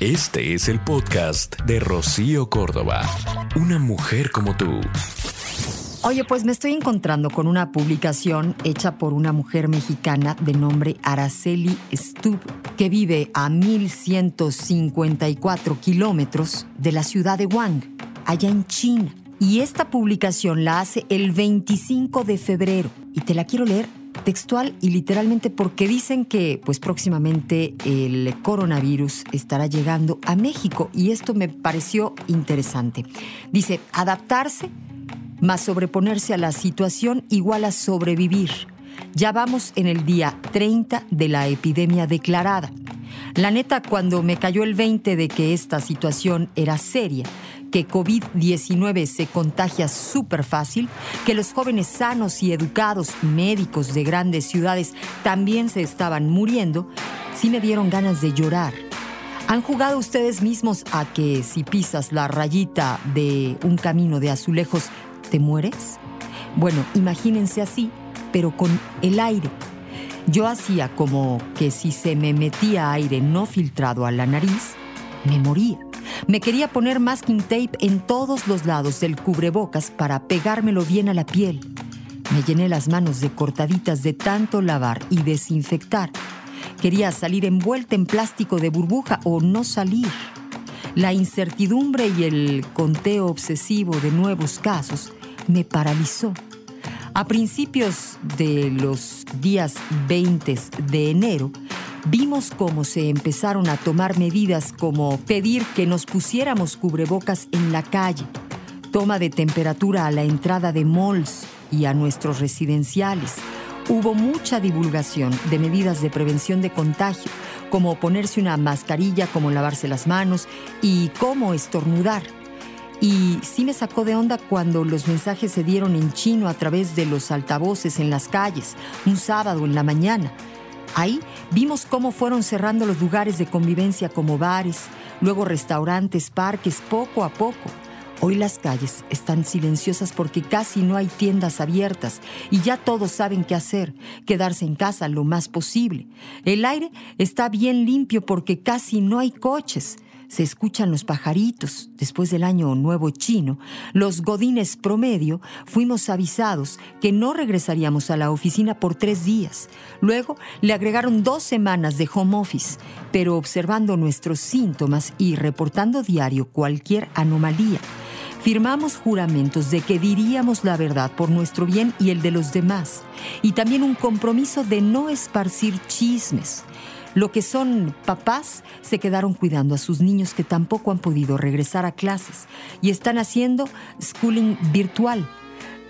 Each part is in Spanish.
Este es el podcast de Rocío Córdoba. Una mujer como tú. Oye, pues me estoy encontrando con una publicación hecha por una mujer mexicana de nombre Araceli Stub, que vive a 1154 kilómetros de la ciudad de Wang, allá en China. Y esta publicación la hace el 25 de febrero. Y te la quiero leer textual y literalmente porque dicen que pues próximamente el coronavirus estará llegando a México y esto me pareció interesante. Dice, adaptarse más sobreponerse a la situación igual a sobrevivir. Ya vamos en el día 30 de la epidemia declarada. La neta, cuando me cayó el 20 de que esta situación era seria, que COVID-19 se contagia súper fácil, que los jóvenes sanos y educados médicos de grandes ciudades también se estaban muriendo, sí me dieron ganas de llorar. ¿Han jugado ustedes mismos a que si pisas la rayita de un camino de azulejos te mueres? Bueno, imagínense así, pero con el aire. Yo hacía como que si se me metía aire no filtrado a la nariz, me moría. Me quería poner masking tape en todos los lados del cubrebocas para pegármelo bien a la piel. Me llené las manos de cortaditas de tanto lavar y desinfectar. Quería salir envuelta en plástico de burbuja o no salir. La incertidumbre y el conteo obsesivo de nuevos casos me paralizó. A principios de los días 20 de enero, vimos cómo se empezaron a tomar medidas como pedir que nos pusiéramos cubrebocas en la calle, toma de temperatura a la entrada de malls y a nuestros residenciales. Hubo mucha divulgación de medidas de prevención de contagio, como ponerse una mascarilla, como lavarse las manos y cómo estornudar. Y sí me sacó de onda cuando los mensajes se dieron en chino a través de los altavoces en las calles, un sábado en la mañana. Ahí vimos cómo fueron cerrando los lugares de convivencia como bares, luego restaurantes, parques, poco a poco. Hoy las calles están silenciosas porque casi no hay tiendas abiertas y ya todos saben qué hacer, quedarse en casa lo más posible. El aire está bien limpio porque casi no hay coches se escuchan los pajaritos. Después del año nuevo chino, los godines promedio fuimos avisados que no regresaríamos a la oficina por tres días. Luego le agregaron dos semanas de home office, pero observando nuestros síntomas y reportando diario cualquier anomalía. Firmamos juramentos de que diríamos la verdad por nuestro bien y el de los demás, y también un compromiso de no esparcir chismes. Lo que son papás se quedaron cuidando a sus niños que tampoco han podido regresar a clases y están haciendo schooling virtual.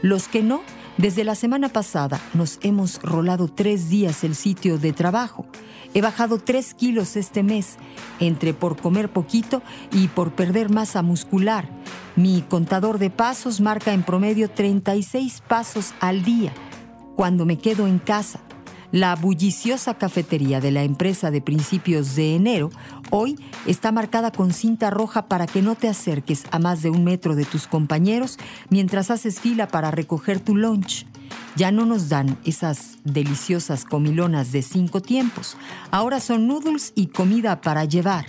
Los que no, desde la semana pasada nos hemos rolado tres días el sitio de trabajo. He bajado tres kilos este mes, entre por comer poquito y por perder masa muscular. Mi contador de pasos marca en promedio 36 pasos al día cuando me quedo en casa. La bulliciosa cafetería de la empresa de principios de enero hoy está marcada con cinta roja para que no te acerques a más de un metro de tus compañeros mientras haces fila para recoger tu lunch. Ya no nos dan esas deliciosas comilonas de cinco tiempos. Ahora son noodles y comida para llevar.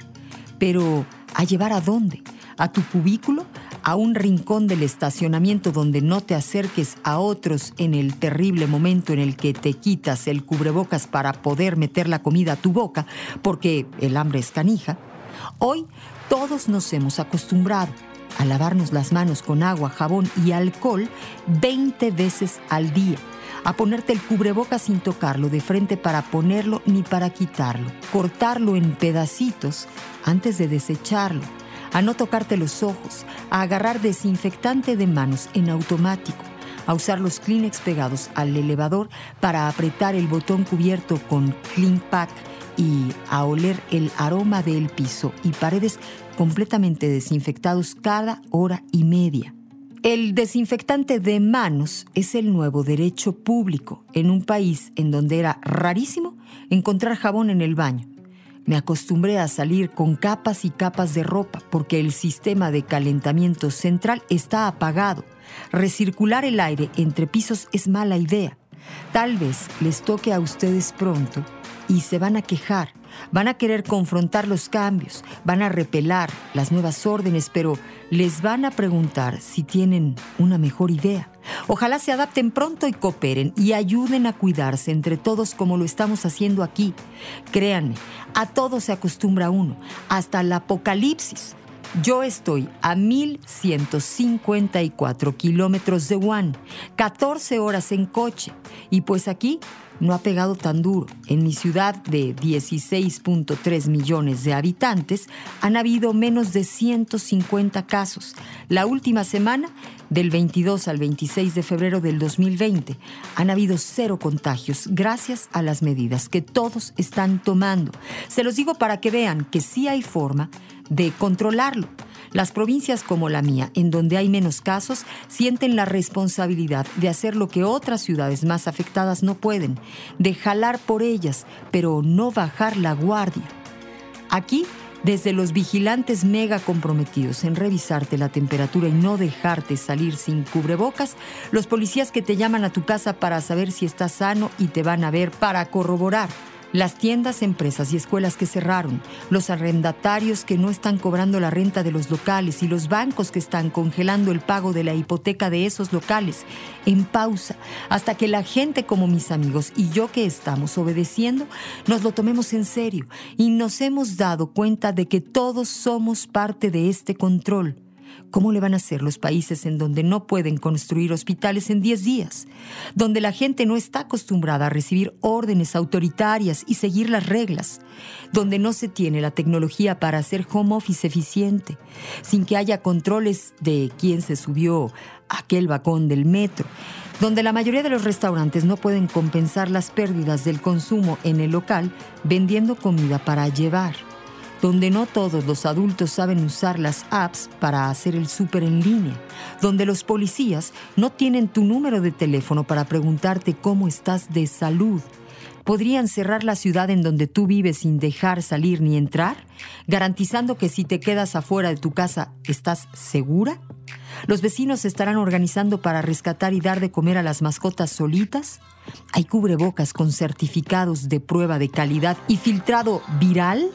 Pero, ¿a llevar a dónde? ¿A tu cubículo? A un rincón del estacionamiento donde no te acerques a otros en el terrible momento en el que te quitas el cubrebocas para poder meter la comida a tu boca, porque el hambre es canija, hoy todos nos hemos acostumbrado a lavarnos las manos con agua, jabón y alcohol 20 veces al día, a ponerte el cubrebocas sin tocarlo de frente para ponerlo ni para quitarlo, cortarlo en pedacitos antes de desecharlo a no tocarte los ojos, a agarrar desinfectante de manos en automático, a usar los Kleenex pegados al elevador para apretar el botón cubierto con Clean Pack y a oler el aroma del piso y paredes completamente desinfectados cada hora y media. El desinfectante de manos es el nuevo derecho público en un país en donde era rarísimo encontrar jabón en el baño. Me acostumbré a salir con capas y capas de ropa porque el sistema de calentamiento central está apagado. Recircular el aire entre pisos es mala idea. Tal vez les toque a ustedes pronto y se van a quejar Van a querer confrontar los cambios, van a repelar las nuevas órdenes, pero les van a preguntar si tienen una mejor idea. Ojalá se adapten pronto y cooperen y ayuden a cuidarse entre todos como lo estamos haciendo aquí. Créanme, a todo se acostumbra uno, hasta el apocalipsis. Yo estoy a 1154 kilómetros de Wuhan, 14 horas en coche, y pues aquí no ha pegado tan duro. En mi ciudad de 16.3 millones de habitantes han habido menos de 150 casos. La última semana, del 22 al 26 de febrero del 2020, han habido cero contagios gracias a las medidas que todos están tomando. Se los digo para que vean que sí hay forma de controlarlo. Las provincias como la mía, en donde hay menos casos, sienten la responsabilidad de hacer lo que otras ciudades más afectadas no pueden, de jalar por ellas, pero no bajar la guardia. Aquí, desde los vigilantes mega comprometidos en revisarte la temperatura y no dejarte salir sin cubrebocas, los policías que te llaman a tu casa para saber si estás sano y te van a ver para corroborar las tiendas, empresas y escuelas que cerraron, los arrendatarios que no están cobrando la renta de los locales y los bancos que están congelando el pago de la hipoteca de esos locales, en pausa, hasta que la gente como mis amigos y yo que estamos obedeciendo, nos lo tomemos en serio y nos hemos dado cuenta de que todos somos parte de este control ¿Cómo le van a hacer los países en donde no pueden construir hospitales en 10 días? Donde la gente no está acostumbrada a recibir órdenes autoritarias y seguir las reglas. Donde no se tiene la tecnología para hacer home office eficiente. Sin que haya controles de quién se subió a aquel vagón del metro donde la mayoría de los restaurantes no pueden compensar las pérdidas del consumo en el local vendiendo comida para llevar donde no todos los adultos saben usar las apps para hacer el súper en línea, donde los policías no tienen tu número de teléfono para preguntarte cómo estás de salud. ¿Podrían cerrar la ciudad en donde tú vives sin dejar salir ni entrar, garantizando que si te quedas afuera de tu casa estás segura? ¿Los vecinos se estarán organizando para rescatar y dar de comer a las mascotas solitas? ¿Hay cubrebocas con certificados de prueba de calidad y filtrado viral?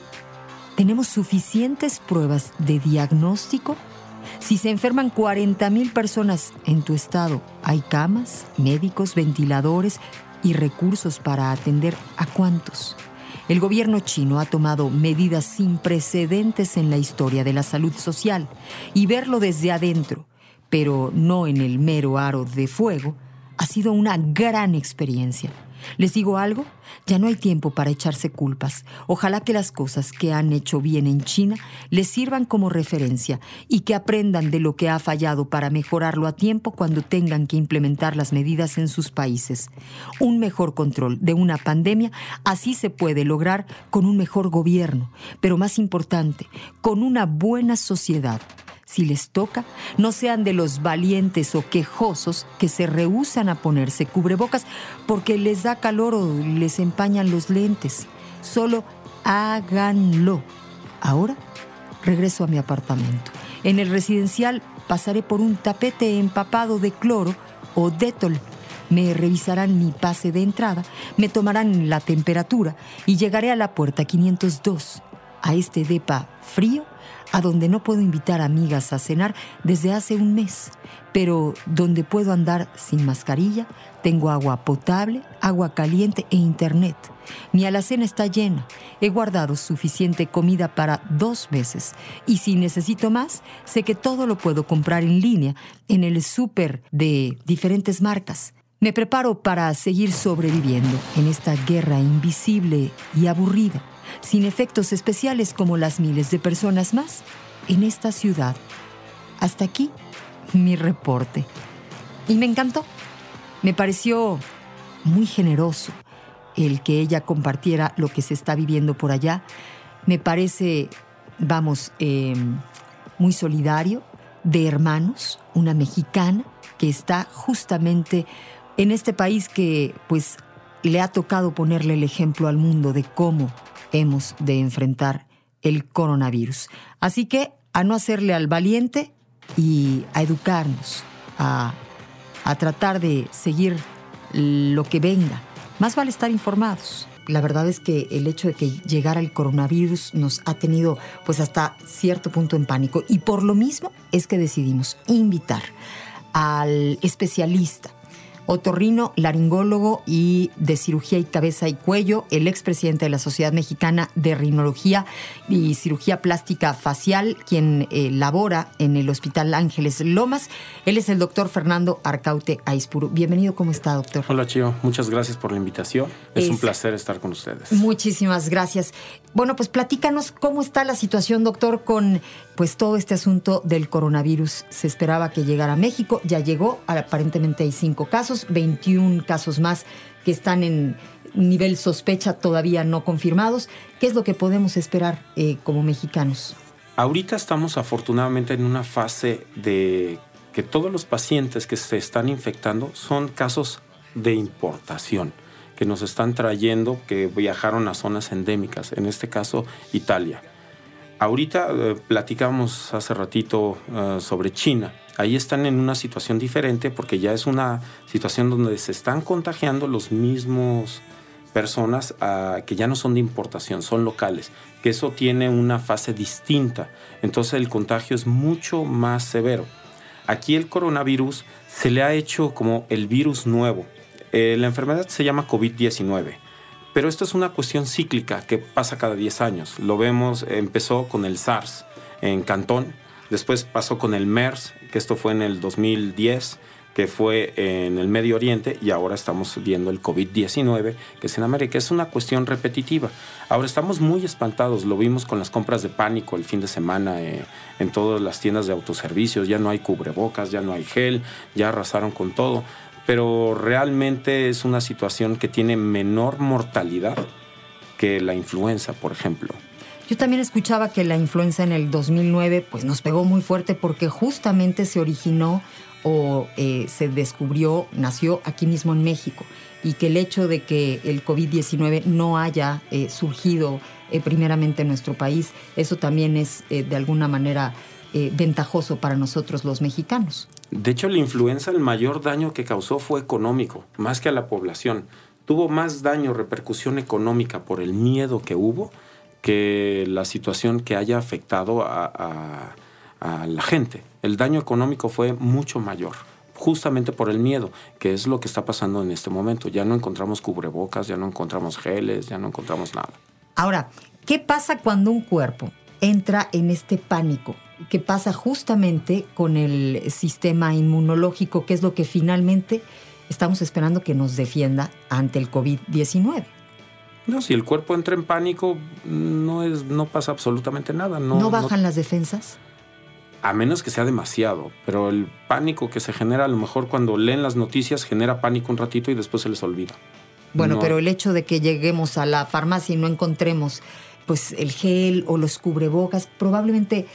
¿Tenemos suficientes pruebas de diagnóstico? Si se enferman 40 mil personas en tu estado, ¿hay camas, médicos, ventiladores y recursos para atender a cuántos? El gobierno chino ha tomado medidas sin precedentes en la historia de la salud social y verlo desde adentro, pero no en el mero aro de fuego, ha sido una gran experiencia. ¿Les digo algo? Ya no hay tiempo para echarse culpas. Ojalá que las cosas que han hecho bien en China les sirvan como referencia y que aprendan de lo que ha fallado para mejorarlo a tiempo cuando tengan que implementar las medidas en sus países. Un mejor control de una pandemia así se puede lograr con un mejor gobierno, pero más importante, con una buena sociedad si les toca, no sean de los valientes o quejosos que se rehusan a ponerse cubrebocas porque les da calor o les empañan los lentes. Solo háganlo. Ahora regreso a mi apartamento. En el residencial pasaré por un tapete empapado de cloro o detol. Me revisarán mi pase de entrada, me tomarán la temperatura y llegaré a la puerta 502, a este depa frío a donde no puedo invitar amigas a cenar desde hace un mes, pero donde puedo andar sin mascarilla, tengo agua potable, agua caliente e internet. Mi alacena está llena, he guardado suficiente comida para dos meses y si necesito más, sé que todo lo puedo comprar en línea en el súper de diferentes marcas. Me preparo para seguir sobreviviendo en esta guerra invisible y aburrida sin efectos especiales como las miles de personas más en esta ciudad. Hasta aquí mi reporte. Y me encantó. Me pareció muy generoso el que ella compartiera lo que se está viviendo por allá. Me parece, vamos, em, muy solidario, de hermanos, una mexicana que está justamente en este país que pues le ha tocado ponerle el ejemplo al mundo de cómo hemos de enfrentar el coronavirus. Así que a no hacerle al valiente y a educarnos, a, a tratar de seguir lo que venga. Más vale estar informados. la verdad es que el hecho de que llegara el coronavirus nos ha tenido pues hasta cierto punto en pánico y por lo mismo es que decidimos invitar al especialista otorrino, laringólogo y de cirugía y cabeza y cuello, el expresidente de la Sociedad Mexicana de Rinología y Cirugía Plástica Facial, quien eh, labora en el Hospital Ángeles Lomas. Él es el doctor Fernando Arcaute Aispuru. Bienvenido, ¿cómo está, doctor? Hola, Chío. Muchas gracias por la invitación. Es, un placer estar con ustedes. Muchísimas gracias. Bueno, pues platícanos cómo está la situación, doctor, con pues todo este asunto del coronavirus. Se esperaba que llegara a México, ya llegó, aparentemente hay cinco casos, 21 casos más que están en nivel sospecha todavía no confirmados. ¿Qué es lo que podemos esperar eh, como mexicanos? Ahorita estamos afortunadamente en una fase de que todos los pacientes que se están infectando son casos de importación que nos están trayendo, que viajaron a zonas endémicas, en este caso Italia. Ahorita eh, platicamos hace ratito eh, sobre China. Ahí están en una situación diferente porque ya es una situación donde se están contagiando los mismos personas ah, que ya no son de importación, son locales, que eso tiene una fase distinta. Entonces el contagio es mucho más severo. Aquí el coronavirus se le ha hecho como el virus nuevo. Eh, la enfermedad se llama COVID-19 pero esto es una cuestión cíclica que pasa cada 10 años. Lo vemos, empezó con el SARS en Cantón, después pasó con el MERS, que esto fue en el 2010, que fue en el Medio Oriente, y ahora estamos viendo el COVID-19, que es en América. Es una cuestión repetitiva. Ahora estamos muy espantados, lo vimos con las compras de pánico el fin de semana eh, en todas las tiendas de autoservicios, ya no hay cubrebocas, ya no hay gel, ya arrasaron con todo pero realmente es una situación que tiene menor mortalidad que la influenza, por ejemplo. Yo también escuchaba que la influenza en el 2009 pues nos pegó muy fuerte porque justamente se originó o eh, se descubrió, nació aquí mismo en México y que el hecho de que el COVID-19 no haya eh, surgido eh, primeramente en nuestro país, eso también es de alguna manera ventajoso para nosotros los mexicanos. De hecho, la influenza, el mayor daño que causó fue económico, más que a la población. Tuvo más daño, repercusión económica por el miedo que hubo que la situación que haya afectado a, la gente. El daño económico fue mucho mayor justamente por el miedo, que es lo que está pasando en este momento. Ya no encontramos cubrebocas, ya no encontramos geles, ya no encontramos nada. Ahora, ¿qué pasa cuando un cuerpo entra en este pánico? Que pasa justamente con el sistema inmunológico, que es lo que finalmente estamos esperando que nos defienda ante el COVID-19. No, si el cuerpo entra en pánico, no, es, no pasa absolutamente nada. ¿No, bajan las defensas? A menos que sea demasiado, pero el pánico que se genera a lo mejor cuando leen las noticias genera pánico un ratito y después se les olvida. Bueno, pero el hecho de que lleguemos a la farmacia y no encontremos pues el gel o los cubrebocas, probablemente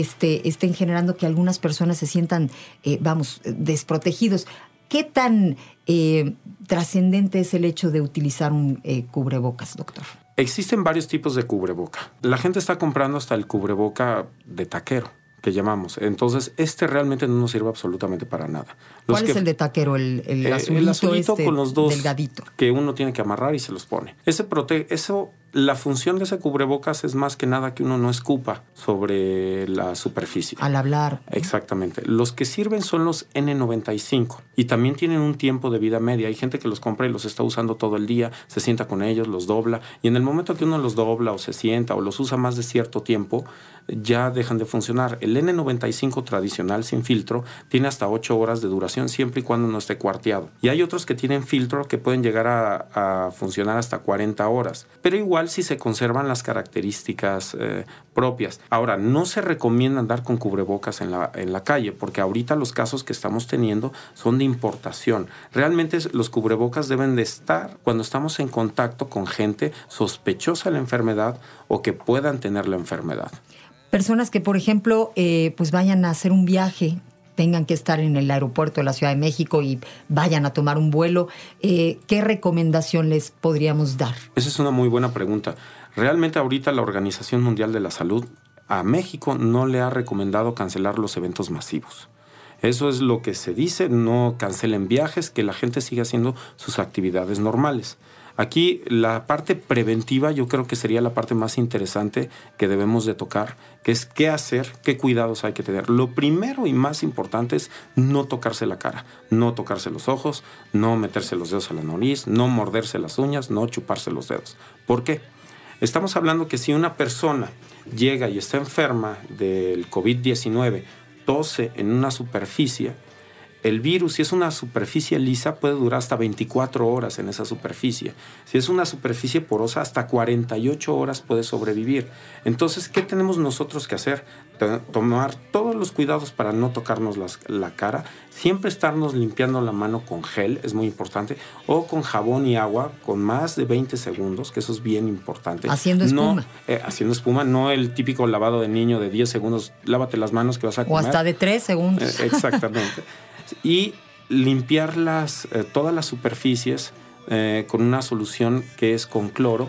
este, estén generando que algunas personas se sientan, eh, vamos, desprotegidos. ¿Qué tan eh, trascendente es el hecho de utilizar un eh, cubrebocas, doctor? Existen varios tipos de cubreboca. La gente está comprando hasta el cubreboca de taquero que llamamos. Entonces, este realmente no nos sirve absolutamente para nada. ¿Cuál es el de taquero? El, el azulito, este con los dos delgadito. que uno tiene que amarrar y se los pone. Ese protege, eso la función de ese cubrebocas es más que nada que uno no escupa sobre la superficie. Al hablar. Exactamente. Los que sirven son los N95 y también tienen un tiempo de vida media. Hay gente que los compra y los está usando todo el día, se sienta con ellos, los dobla y en el momento que uno los dobla o se sienta o los usa más de cierto tiempo, ya dejan de funcionar. El N95 tradicional sin filtro tiene hasta 8 horas de duración siempre y cuando no esté cuarteado. Y hay otros que tienen filtro que pueden llegar a, funcionar hasta 40 horas. Pero igual si se conservan las características eh, propias. Ahora, no se recomienda andar con cubrebocas en la, en la calle, porque ahorita los casos que estamos teniendo son de importación. Realmente los cubrebocas deben de estar cuando estamos en contacto con gente sospechosa de la enfermedad o que puedan tener la enfermedad. Personas que, por ejemplo, eh, pues vayan a hacer un viaje tengan que estar en el aeropuerto de la Ciudad de México y vayan a tomar un vuelo, eh, ¿qué recomendación les podríamos dar? Esa es una muy buena pregunta. Realmente ahorita la Organización Mundial de la Salud a México no le ha recomendado cancelar los eventos masivos. Eso es lo que se dice, no cancelen viajes, que la gente siga haciendo sus actividades normales. Aquí la parte preventiva yo creo que sería la parte más interesante que debemos de tocar, que es qué hacer, qué cuidados hay que tener. Lo primero y más importante es no tocarse la cara, no tocarse los ojos, no meterse los dedos a la nariz, no morderse las uñas, no chuparse los dedos. ¿Por qué? Estamos hablando que si una persona llega y está enferma del COVID-19, tose en una superficie, el virus, si es una superficie lisa, puede durar hasta 24 horas en esa superficie. Si es una superficie porosa, hasta 48 horas puede sobrevivir. Entonces, ¿qué tenemos nosotros que hacer? Tomar todos los cuidados para no tocarnos la cara, siempre estarnos limpiando la mano con gel, es muy importante, o con jabón y agua con más de 20 segundos, que eso es bien importante. Haciendo espuma. Eh, haciendo espuma, no el típico lavado de niño de 10 segundos, lávate las manos que vas a comer. O hasta de 3 segundos. Eh, exactamente. y limpiar las, eh, todas las superficies eh, con una solución que es con cloro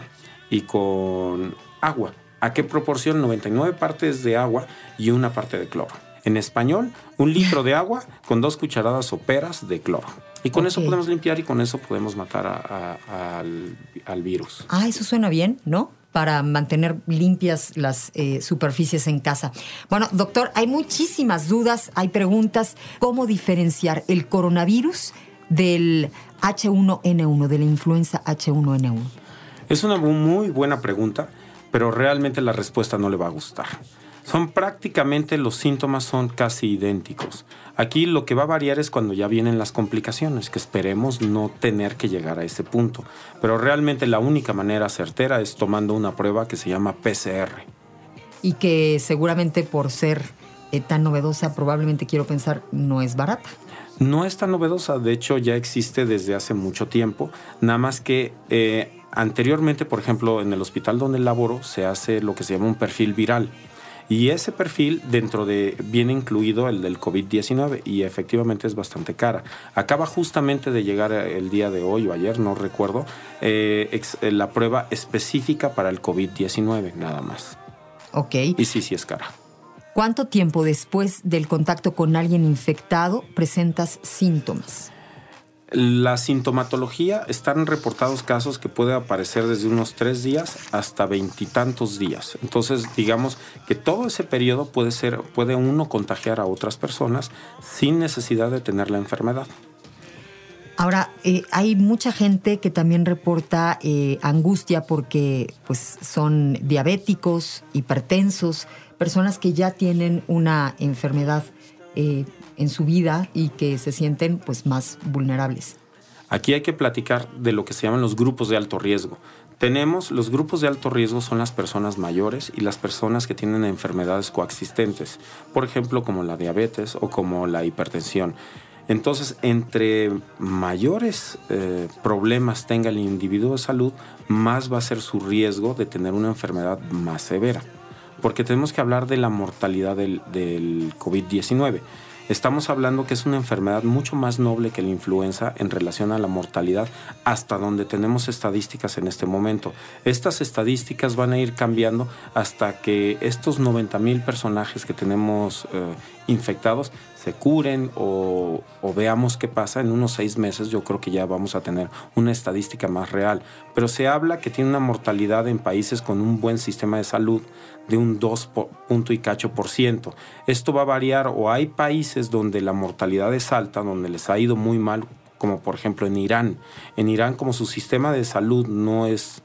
y con agua. ¿A qué proporción? 99 partes de agua y una parte de cloro. En español, un litro de agua con dos cucharadas soperas de cloro. Y con eso podemos limpiar y con eso podemos matar al, al virus. Ah, eso suena bien, ¿no? Para mantener limpias las eh, superficies en casa. Bueno, doctor, hay muchísimas dudas, hay preguntas. ¿Cómo diferenciar el coronavirus del H1N1, de la influenza H1N1? Es una muy buena pregunta, pero realmente la respuesta no le va a gustar. Son prácticamente los síntomas son casi idénticos. Aquí lo que va a variar es cuando ya vienen las complicaciones, que esperemos no tener que llegar a ese punto. Pero realmente la única manera certera es tomando una prueba que se llama PCR. Y que seguramente por ser eh, tan novedosa, probablemente quiero pensar, no es barata. No es tan novedosa, de hecho ya existe desde hace mucho tiempo, nada más que eh, anteriormente, por ejemplo, en el hospital donde laboro se hace lo que se llama un perfil viral. Y ese perfil dentro de viene incluido el del COVID-19 y efectivamente es bastante cara. Acaba justamente de llegar el día de hoy o ayer, no recuerdo, eh, eh, la prueba específica para el COVID-19 nada más. Ok. Y sí, sí es cara. ¿Cuánto tiempo después del contacto con alguien infectado presentas síntomas? La sintomatología están reportados casos que puede aparecer desde unos tres días hasta veintitantos días. Entonces, digamos que todo ese periodo puede ser, puede uno contagiar a otras personas sin necesidad de tener la enfermedad. Ahora, eh, hay mucha gente que también reporta eh, angustia porque pues, son diabéticos, hipertensos, personas que ya tienen una enfermedad eh, en su vida y que se sienten pues más vulnerables. Aquí hay que platicar de lo que se llaman los grupos de alto riesgo. Tenemos los grupos de alto riesgo son las personas mayores y las personas que tienen enfermedades coexistentes, por ejemplo como la diabetes o como la hipertensión. Entonces, entre mayores eh, problemas tenga el individuo de salud, más va a ser su riesgo de tener una enfermedad más severa. Porque tenemos que hablar de la mortalidad del, del COVID-19. Estamos hablando que es una enfermedad mucho más noble que la influenza en relación a la mortalidad, hasta donde tenemos estadísticas en este momento. Estas estadísticas van a ir cambiando hasta que estos 90 mil personajes que tenemos eh, infectados se curen o, o, veamos qué pasa en unos seis meses, yo creo que ya vamos a tener una estadística más real. Pero se habla que tiene una mortalidad en países con un buen sistema de salud de un 2 punto y cacho por ciento. Esto va a variar o hay países donde la mortalidad es alta, donde les ha ido muy mal, como por ejemplo en Irán. En Irán como su sistema de salud no es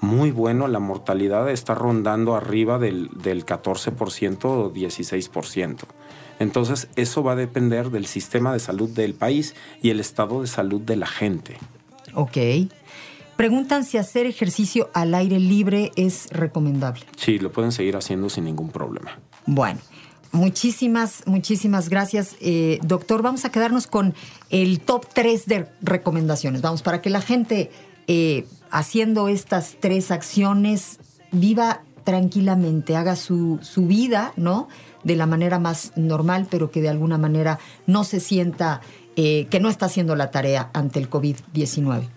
muy bueno, la mortalidad está rondando arriba del, del 14% o 16%. Entonces eso va a depender del sistema de salud del país y el estado de salud de la gente. Ok. Preguntan si hacer ejercicio al aire libre es recomendable. Sí, lo pueden seguir haciendo sin ningún problema. Bueno, muchísimas, muchísimas gracias. Eh, doctor, vamos a quedarnos con el top 3 de recomendaciones. Vamos, para que la gente eh, haciendo estas tres acciones viva tranquilamente, haga su, su vida, ¿no? De la manera más normal, pero que de alguna manera no se sienta eh, que no está haciendo la tarea ante el COVID-19.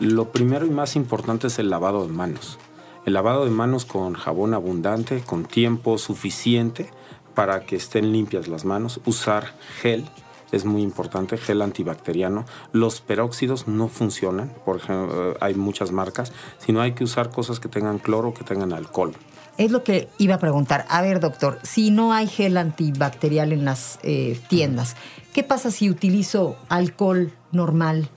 Lo primero y más importante es el lavado de manos. El lavado de manos con jabón abundante, con tiempo suficiente para que estén limpias las manos. Usar gel es muy importante, gel antibacteriano. Los peróxidos no funcionan, por ejemplo, eh, hay muchas marcas, sino hay que usar cosas que tengan cloro, que tengan alcohol. Es lo que iba a preguntar. A ver, doctor, si no hay gel antibacterial en las eh, tiendas, ¿qué pasa si utilizo alcohol normal?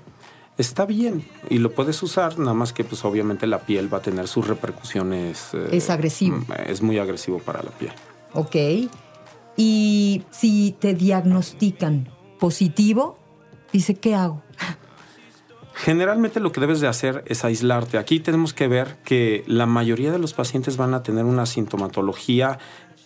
Está bien y lo puedes usar, nada más que pues obviamente la piel va a tener sus repercusiones. eh, es agresivo. Mm, es muy agresivo para la piel. Ok. Y si te diagnostican positivo, dice, ¿qué hago? Generalmente lo que debes de hacer es aislarte. Aquí tenemos que ver que la mayoría de los pacientes van a tener una sintomatología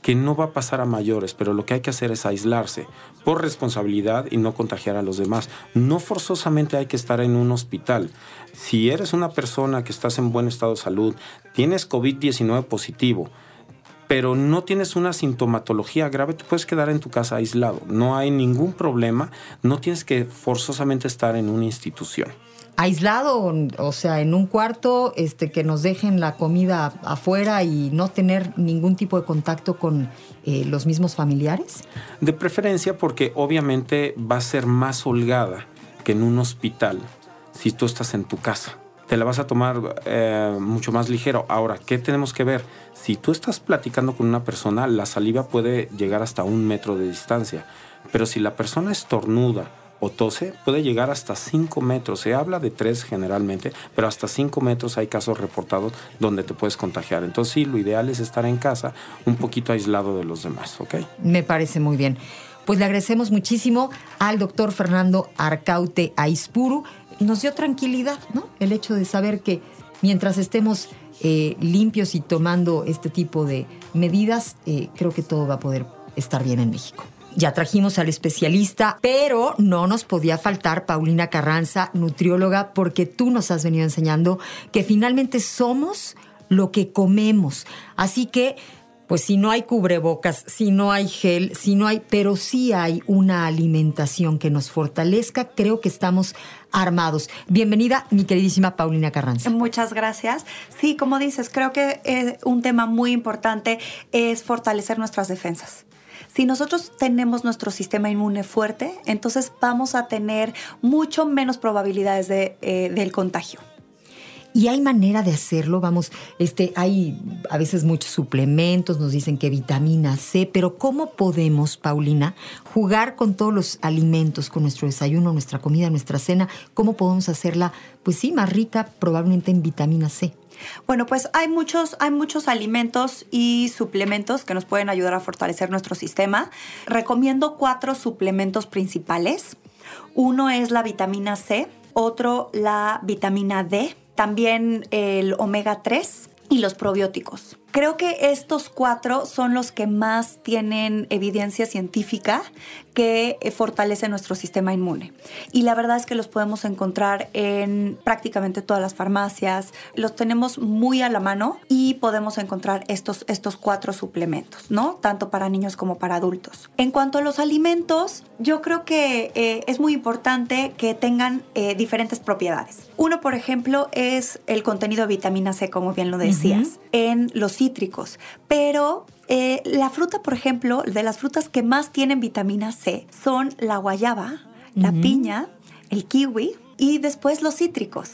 que no va a pasar a mayores, pero lo que hay que hacer es aislarse por responsabilidad y no contagiar a los demás. No forzosamente hay que estar en un hospital. Si eres una persona que estás en buen estado de salud, tienes COVID-19 positivo, pero no tienes una sintomatología grave, te puedes quedar en tu casa aislado. No hay ningún problema, no tienes que forzosamente estar en una institución aislado, o sea, en un cuarto, este, que nos dejen la comida afuera y no tener ningún tipo de contacto con eh, los mismos familiares? De preferencia porque obviamente va a ser más holgada que en un hospital si tú estás en tu casa. Te la vas a tomar eh, mucho más ligero. Ahora, ¿qué tenemos que ver? Si tú estás platicando con una persona, la saliva puede llegar hasta un metro de distancia. Pero si la persona estornuda, o tose puede llegar hasta 5 metros. Se habla de 3 generalmente, pero hasta 5 metros hay casos reportados donde te puedes contagiar. Entonces sí, lo ideal es estar en casa un poquito aislado de los demás, ¿ok? Me parece muy bien. Pues le agradecemos muchísimo al doctor Fernando Arcaute Aispuru. Nos dio tranquilidad, ¿no? El hecho de saber que mientras estemos eh, limpios y tomando este tipo de medidas, eh, creo que todo va a poder estar bien en México. Ya trajimos al especialista, pero no nos podía faltar Paulina Carranza, nutrióloga, porque tú nos has venido enseñando que finalmente somos lo que comemos. Así que, pues si no hay cubrebocas, si no hay gel, si no hay, pero sí hay una alimentación que nos fortalezca, creo que estamos armados. Bienvenida, mi queridísima Paulina Carranza. Muchas gracias. Sí, como dices, creo que eh, un tema muy importante es fortalecer nuestras defensas. Si nosotros tenemos nuestro sistema inmune fuerte, entonces vamos a tener mucho menos probabilidades de, eh, del contagio. Y hay manera de hacerlo, vamos, este, hay a veces muchos suplementos, nos dicen que vitamina C, pero ¿cómo podemos, Paulina, jugar con todos los alimentos, con nuestro desayuno, nuestra comida, nuestra cena? ¿Cómo podemos hacerla, pues sí, más rica probablemente en vitamina C? Bueno, pues hay muchos, hay muchos alimentos y suplementos que nos pueden ayudar a fortalecer nuestro sistema. Recomiendo cuatro suplementos principales. Uno es la vitamina C, otro la vitamina D, también el omega 3 y los probióticos. Creo que estos cuatro son los que más tienen evidencia científica que eh, fortalece nuestro sistema inmune. Y la verdad es que los podemos encontrar en prácticamente todas las farmacias, los tenemos muy a la mano y podemos encontrar estos, estos cuatro suplementos, ¿no? Tanto para niños como para adultos. En cuanto a los alimentos, yo creo que eh, es muy importante que tengan eh, diferentes propiedades. Uno, por ejemplo, es el contenido de vitamina C, como bien lo decías, en los cítricos, pero eh, la fruta, por ejemplo, de las frutas que más tienen vitamina C son la guayaba, la piña, el kiwi y después los cítricos.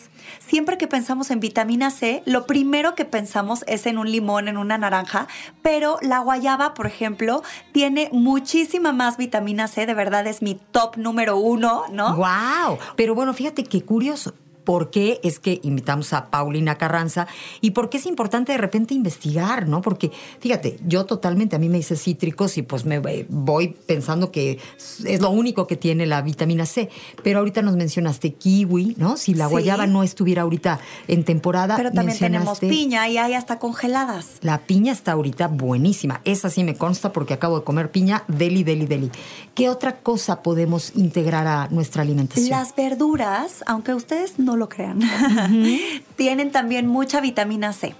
Siempre que pensamos en vitamina C, lo primero que pensamos es en un limón, en una naranja, pero la guayaba, por ejemplo, tiene muchísima más vitamina C, de verdad es mi top número uno, ¿no? ¡Wow! Pero bueno, fíjate qué curioso por qué es que invitamos a Paulina Carranza y por qué es importante de repente investigar, ¿no? Porque, fíjate, yo totalmente, a mí me dice cítricos y pues me voy pensando que es lo único que tiene la vitamina C. Pero ahorita nos mencionaste kiwi, ¿no? Si la guayaba no estuviera ahorita en temporada. Pero también tenemos piña y hay hasta congeladas. La piña está ahorita buenísima. Esa sí me consta porque acabo de comer piña, deli, deli, deli. ¿Qué otra cosa podemos integrar a nuestra alimentación? Las verduras, aunque ustedes no lo crean, tienen también mucha vitamina C.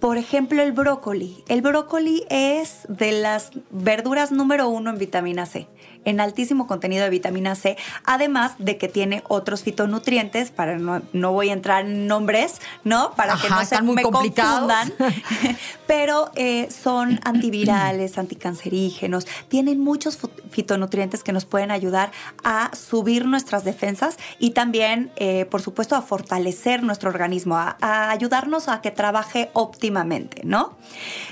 Por ejemplo, el brócoli. El brócoli es de las verduras número uno en vitamina C en altísimo contenido de vitamina C, además de que tiene otros fitonutrientes, para no, no voy a entrar en nombres, ¿no? Para que no se muy me confundan, pero eh, son antivirales, anticancerígenos, tienen muchos fitonutrientes que nos pueden ayudar a subir nuestras defensas y también, eh, por supuesto, a fortalecer nuestro organismo, a, ayudarnos a que trabaje óptimamente, ¿no?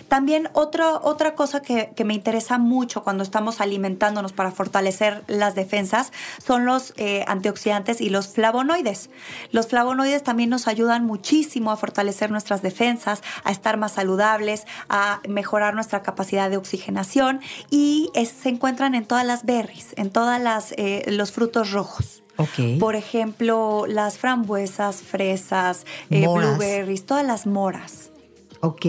También otra otra cosa que, que me interesa mucho cuando estamos alimentándonos para fortalecer fortalecer las defensas son los eh, antioxidantes y los flavonoides. Los flavonoides también nos ayudan muchísimo a fortalecer nuestras defensas, a estar más saludables, a mejorar nuestra capacidad de oxigenación y se encuentran en todas las berries, en todos eh, los frutos rojos. Por ejemplo, las frambuesas, fresas, eh, blueberries, todas las moras. Ok,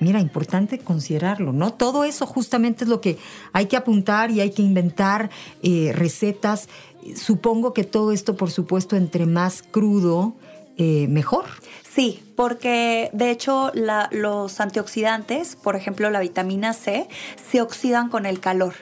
Mira, importante considerarlo, ¿no? Todo eso justamente es lo que hay que apuntar y hay que inventar eh, recetas. Supongo que todo esto, por supuesto, entre más crudo, eh, mejor. Sí, porque de hecho los antioxidantes, por ejemplo la vitamina C, se oxidan con el calor.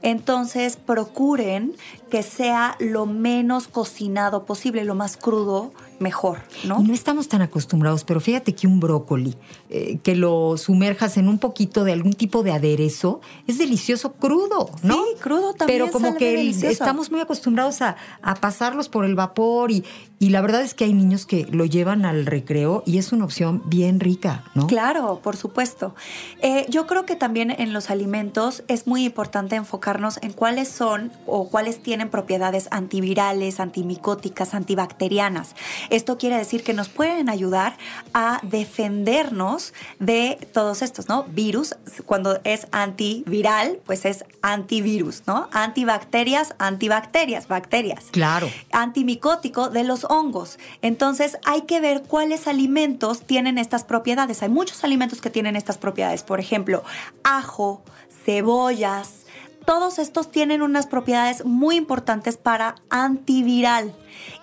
Entonces procuren que sea lo menos cocinado posible, lo más crudo mejor, ¿no? Y no estamos tan acostumbrados, pero fíjate que un brócoli, eh, que lo sumerjas en un poquito de algún tipo de aderezo, es delicioso crudo, ¿no? Sí, crudo también. Pero como que estamos muy acostumbrados a, pasarlos por el vapor y, y la verdad es que hay niños que lo llevan al recreo y es una opción bien rica, ¿no? Claro, por supuesto. Eh, yo creo que también en los alimentos es muy importante enfocarnos en cuáles son o cuáles tienen propiedades antivirales, antimicóticas, antibacterianas. Esto quiere decir que nos pueden ayudar a defendernos de todos estos, ¿no? Virus, cuando es antiviral, pues es antivirus, ¿no? Antibacterias, antibacterias, bacterias. Claro. Antimicótico de los hongos. Entonces hay que ver cuáles alimentos tienen estas propiedades. Hay muchos alimentos que tienen estas propiedades. Por ejemplo, ajo, cebollas, todos estos tienen unas propiedades muy importantes para antiviral.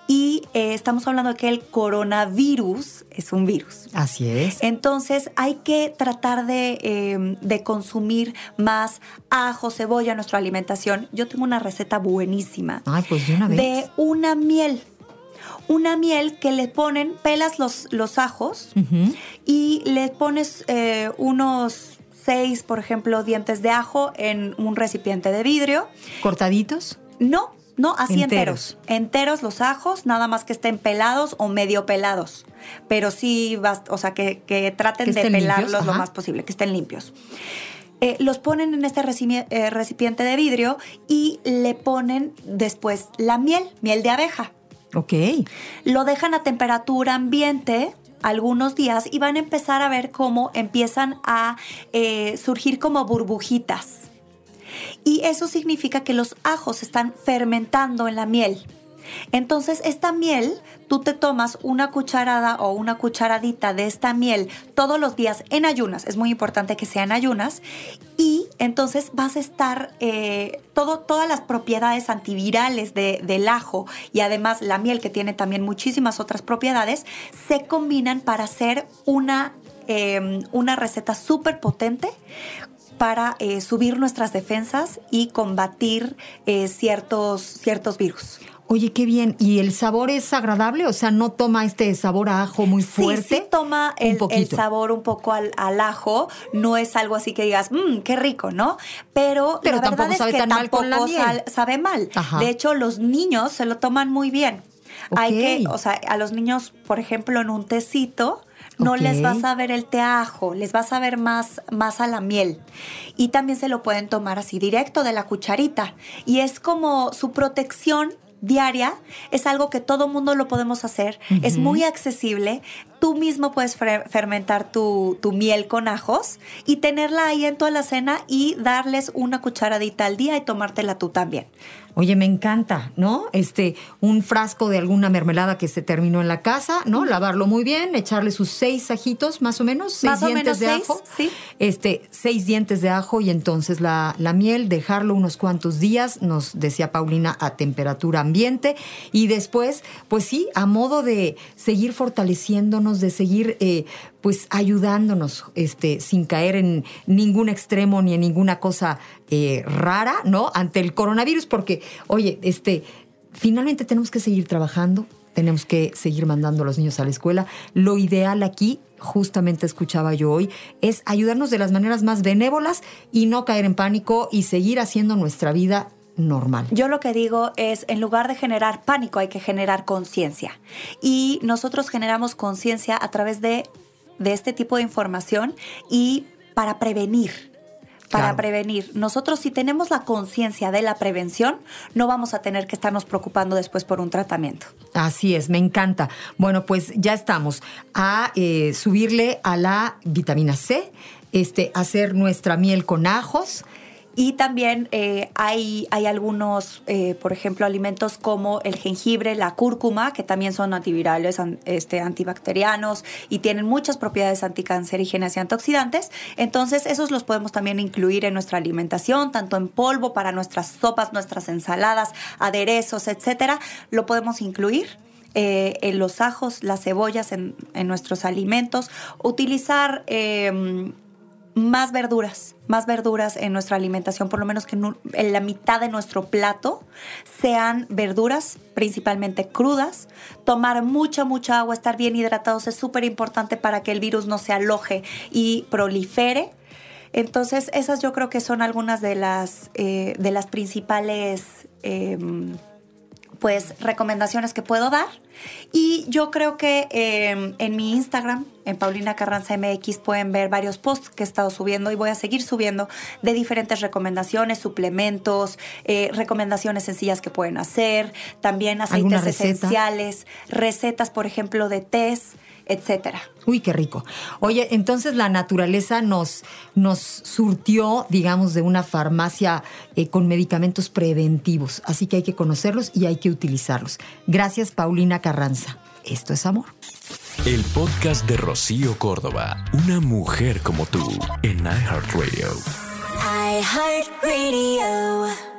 Y eh, estamos hablando de que el coronavirus es un virus. Así es. Entonces hay que tratar de, em, de, consumir más ajo, cebolla en nuestra alimentación. Yo tengo una receta buenísima. Ay, pues de una vez. De una miel una miel que le ponen, pelas los, los ajos y le pones eh, unos seis, por ejemplo, dientes de ajo en un recipiente de vidrio. ¿Cortaditos? No, no, así enteros. enteros. los ajos, nada más que estén pelados o medio pelados. Pero sí, o sea, que, traten de pelarlos lo más posible, que estén limpios. Eh, los ponen en este eh, recipiente de vidrio y le ponen después la miel, miel de abeja. Ok. Lo dejan a temperatura ambiente algunos días y van a empezar a ver cómo empiezan a eh, surgir como burbujitas. Y eso significa que los ajos están fermentando en la miel. Entonces, esta miel, tú te tomas una cucharada o una cucharadita de esta miel todos los días en ayunas, es muy importante que sean ayunas, y entonces vas a estar, eh, todo, todas las propiedades antivirales del ajo y además la miel que tiene también muchísimas otras propiedades, se combinan para hacer una, em, una receta súper potente para eh, subir nuestras defensas y combatir eh, ciertos, ciertos virus. Oye, qué bien. ¿Y el sabor es agradable? O sea, ¿no toma este sabor a ajo muy fuerte? Sí, sí toma el, sabor un poco al, ajo. No es algo así que digas, mmm, qué rico, ¿no? Pero, Pero la verdad es que tampoco sabe mal. De hecho, los niños se lo toman muy bien. Hay que, o sea, a los niños, por ejemplo, en un tecito, no les vas a ver el té ajo, les vas a ver más, más a la miel. Y también se lo pueden tomar así directo de la cucharita. Y es como su protección diaria es algo que todo mundo lo podemos hacer, es muy accesible. Tú mismo puedes fermentar tu, tu, miel con ajos y tenerla ahí en toda la cena y darles una cucharadita al día y tomártela tú también. Oye, me encanta, ¿no? Este, un frasco de alguna mermelada que se terminó en la casa, ¿no? Lavarlo muy bien, echarle sus seis ajitos, más o menos, seis dientes de ajo. Sí. Este, seis dientes de ajo y entonces la, la miel, dejarlo unos cuantos días, nos decía Paulina, a temperatura ambiente. Y después, pues sí, a modo de seguir fortaleciéndonos de seguir eh, pues ayudándonos, este, sin caer en ningún extremo ni en ninguna cosa eh, rara, ¿no? Ante el coronavirus, porque, oye, este, finalmente tenemos que seguir trabajando, tenemos que seguir mandando a los niños a la escuela. Lo ideal aquí, justamente escuchaba yo hoy, es ayudarnos de las maneras más benévolas y no caer en pánico y seguir haciendo nuestra vida normal. Yo lo que digo es, en lugar de generar pánico, hay que generar conciencia. Y nosotros generamos conciencia a través de, de este tipo de información y para prevenir para Claro. prevenir. Nosotros si tenemos la conciencia de la prevención, no vamos a tener que estarnos preocupando después por un tratamiento. Así es, me encanta. Bueno, pues ya estamos a eh, subirle a la vitamina C, este, hacer nuestra miel con ajos. Y también eh, hay, hay algunos, eh, por ejemplo, alimentos como el jengibre, la cúrcuma, que también son antivirales, an- este, antibacterianos y tienen muchas propiedades anticancerígenas y antioxidantes. Entonces, esos los podemos también incluir en nuestra alimentación, tanto en polvo para nuestras sopas, nuestras ensaladas, aderezos, etcétera. Lo podemos incluir. eh, en los ajos, las cebollas en, en nuestros alimentos, utilizar eh, más verduras, más verduras en nuestra alimentación, por lo menos que en, la mitad de nuestro plato sean verduras, principalmente crudas. Tomar mucha, mucha agua, estar bien hidratados es súper importante para que el virus no se aloje y prolifere. Entonces, esas yo creo que son algunas de las, eh, de las principales em, pues recomendaciones que puedo dar. Y yo creo que eh, en mi Instagram, en Paulina Carranza MX, pueden ver varios posts que he estado subiendo y voy a seguir subiendo de diferentes recomendaciones, suplementos, eh, recomendaciones sencillas que pueden hacer, también ¿Alguna aceites receta? esenciales, recetas, por ejemplo, de tés, etcétera. Uy, qué rico. Oye, entonces la naturaleza nos, nos surtió, digamos, de una farmacia eh, con medicamentos preventivos. Así que hay que conocerlos y hay que utilizarlos. Gracias, Paulina Carranza. Esto es amor. El podcast de Rocío Córdoba, una mujer como tú, en iHeartRadio. iHeartRadio.